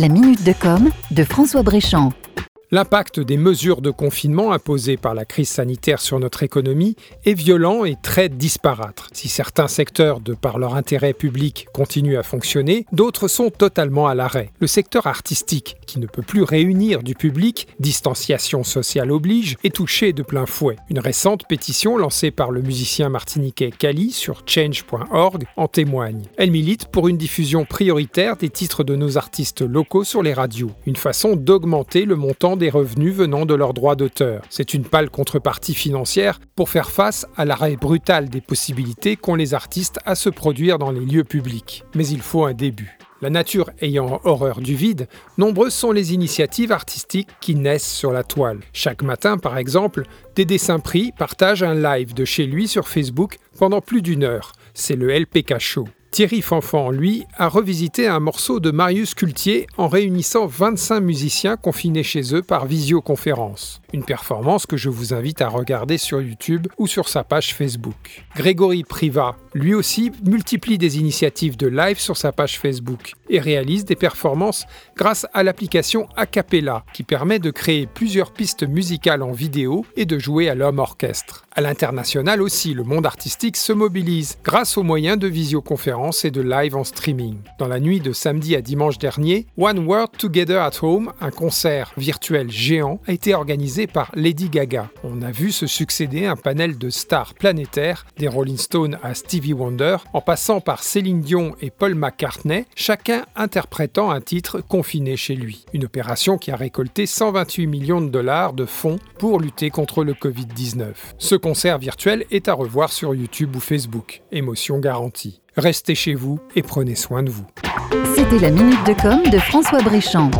La minute de com de François Bréchamp. L'impact des mesures de confinement imposées par la crise sanitaire sur notre économie est violent et très disparate. Si certains secteurs, de par leur intérêt public, continuent à fonctionner, d'autres sont totalement à l'arrêt. Le secteur artistique, qui ne peut plus réunir du public, distanciation sociale oblige, est touché de plein fouet. Une récente pétition lancée par le musicien martiniquais Kali sur change.org en témoigne. Elle milite pour une diffusion prioritaire des titres de nos artistes locaux sur les radios, une façon d'augmenter le montant des revenus venant de leurs droits d'auteur. C'est une pâle contrepartie financière pour faire face à l'arrêt brutal des possibilités qu'ont les artistes à se produire dans les lieux publics. Mais il faut un début. La nature ayant horreur du vide, nombreuses sont les initiatives artistiques qui naissent sur la toile. Chaque matin, par exemple, des dessins pris partagent un live de chez lui sur Facebook pendant plus d'une heure. C'est le LPK Show. Thierry Fanfan, lui, a revisité un morceau de Marius Cultier en réunissant 25 musiciens confinés chez eux par visioconférence. Une performance que je vous invite à regarder sur YouTube ou sur sa page Facebook. Grégory Priva, lui aussi, multiplie des initiatives de live sur sa page Facebook et réalise des performances grâce à l'application Acapella qui permet de créer plusieurs pistes musicales en vidéo et de jouer à l'homme orchestre. À l'international aussi, le monde artistique se mobilise grâce aux moyens de visioconférence et de live en streaming. Dans la nuit de samedi à dimanche dernier, One World Together at Home, un concert virtuel géant, a été organisé par Lady Gaga. On a vu se succéder un panel de stars planétaires, des Rolling Stones à Stevie Wonder, en passant par Céline Dion et Paul McCartney, chacun interprétant un titre confiné chez lui. Une opération qui a récolté 128 millions de dollars de fonds pour lutter contre le Covid-19. Ce concert virtuel est à revoir sur YouTube ou Facebook. Émotion garantie. Restez chez vous et prenez soin de vous. C'était la minute de com de François Bréchamp.